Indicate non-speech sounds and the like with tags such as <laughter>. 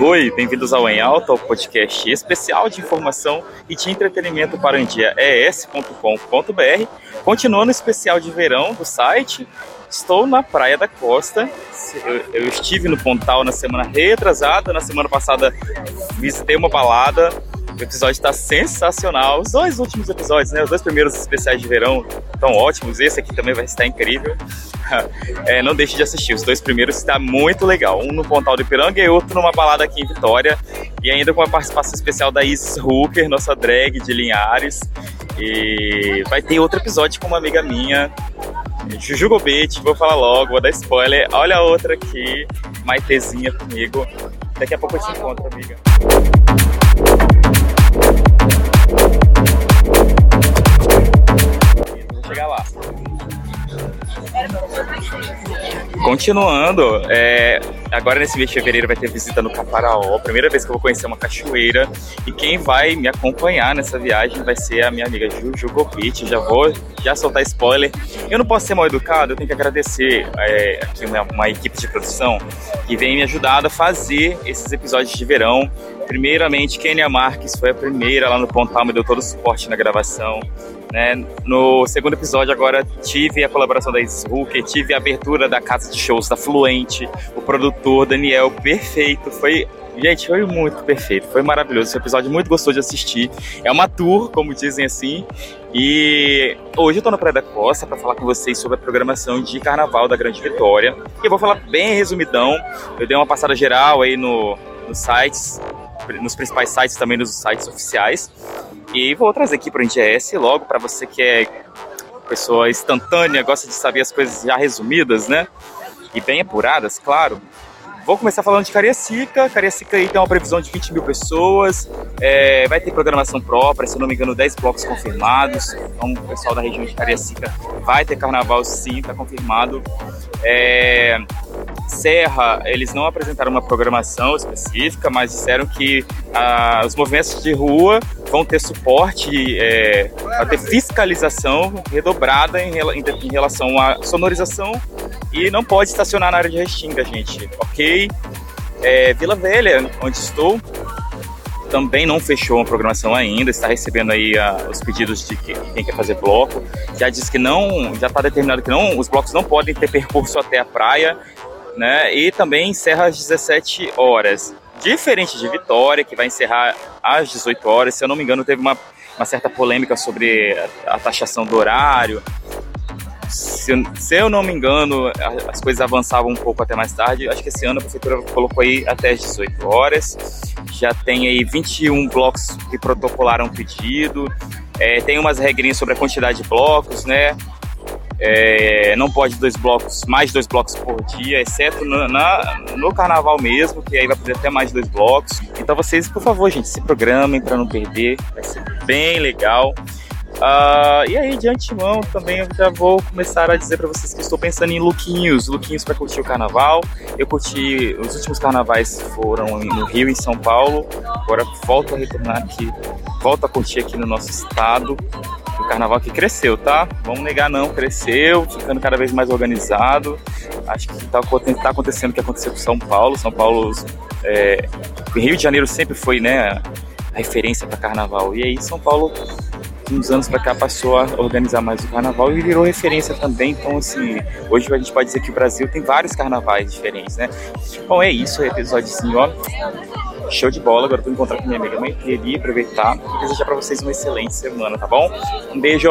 Oi, bem-vindos ao Em Alta, ao podcast especial de informação e de entretenimento para o es.com.br. Continuando o especial de verão do site, estou na Praia da Costa. Eu, eu estive no Pontal na semana retrasada, na semana passada visitei uma balada o episódio está sensacional. Os dois últimos episódios, né? Os dois primeiros especiais de verão estão ótimos. Esse aqui também vai estar incrível. <laughs> É, não deixe de assistir. Os dois primeiros está muito legal. Um no Pontal do Ipiranga e outro numa balada aqui em Vitória. E ainda com a participação especial da Isis Hooker, nossa drag de Linhares. E vai ter outro episódio com uma amiga minha, Juju Gobete, vou falar logo, vou dar spoiler. Olha a outra aqui, Maitezinha comigo. Daqui a pouco eu te encontro, amiga. Continuando, é, agora nesse mês de fevereiro vai ter visita no Caparaó, primeira vez que eu vou conhecer uma cachoeira. E quem vai me acompanhar nessa viagem vai ser a minha amiga Juju Gopit. Já vou já soltar spoiler. Eu não posso ser mal educado, eu tenho que agradecer é, aqui uma, uma equipe de produção que vem me ajudando a fazer esses episódios de verão. Primeiramente, Kenia Marques foi a primeira lá no Pontal, me deu todo o suporte na gravação. Né? No segundo episódio, agora tive a colaboração da Isis Hooker, tive a abertura da casa de shows da Fluente, o produtor Daniel, perfeito. Foi Gente, foi muito perfeito, foi maravilhoso. Esse episódio muito gostoso de assistir. É uma tour, como dizem assim. E hoje eu tô na Praia da Costa para falar com vocês sobre a programação de Carnaval da Grande Vitória. E eu vou falar bem resumidão. Eu dei uma passada geral aí no, nos sites, nos principais sites, também nos sites oficiais. E vou trazer aqui para o NGS logo para você que é pessoa instantânea, gosta de saber as coisas já resumidas, né? E bem apuradas, claro. Vou começar falando de Cariacica. Cariacica aí tem uma previsão de 20 mil pessoas. É, vai ter programação própria, se não me engano, 10 blocos confirmados. Então, o pessoal da região de Cariacica vai ter carnaval sim, está confirmado. É, Serra, eles não apresentaram uma programação específica, mas disseram que ah, os movimentos de rua vão ter suporte, é, ter fiscalização redobrada em, em, relação à sonorização e não pode estacionar na área de Restinga, gente, ok? É, Vila Velha, onde estou, também não fechou a programação ainda, está recebendo aí uh, os pedidos de que, quem quer fazer bloco. Já disse que não, já está determinado que não, os blocos não podem ter percurso até a praia né? E também encerra às 17 horas. Diferente de Vitória, que vai encerrar às 18 horas, se eu não me engano, teve uma, uma certa polêmica sobre a, taxação do horário. Se, se, eu não me engano, as coisas avançavam um pouco até mais tarde. Acho que esse ano a prefeitura colocou aí até as 18 horas. Já tem aí 21 blocos que protocolaram pedido. É, tem umas regrinhas sobre a quantidade de blocos, né? É, não pode dois blocos, mais dois blocos por dia, exceto no, na, no carnaval mesmo, que aí vai poder até mais dois blocos. Então vocês, por favor, gente, se programem para não perder, vai ser bem legal. Uh, e aí, de antemão, também eu já vou começar a dizer para vocês que estou pensando em lookinhos, lookinhos para curtir o carnaval. Eu curti, os últimos carnavais foram no Rio e em São Paulo, agora volto a retornar aqui, volto a curtir aqui no nosso estado carnaval que cresceu, tá? Vamos negar não, cresceu, ficando cada vez mais organizado. Acho que está tá acontecendo o que aconteceu com São Paulo. São Paulo, é, Rio de Janeiro sempre foi, né, a referência para carnaval. E aí São Paulo, uns anos para cá, passou a organizar mais o carnaval e virou referência também. Então, assim, hoje a gente pode dizer que o Brasil tem vários carnavais diferentes, né? Bom, é isso, episódiozinho, ó Show de bola. Agora vou encontrar com minha amiga mãe Eli, aproveitar e desejar para vocês uma excelente semana, tá bom? Um beijo.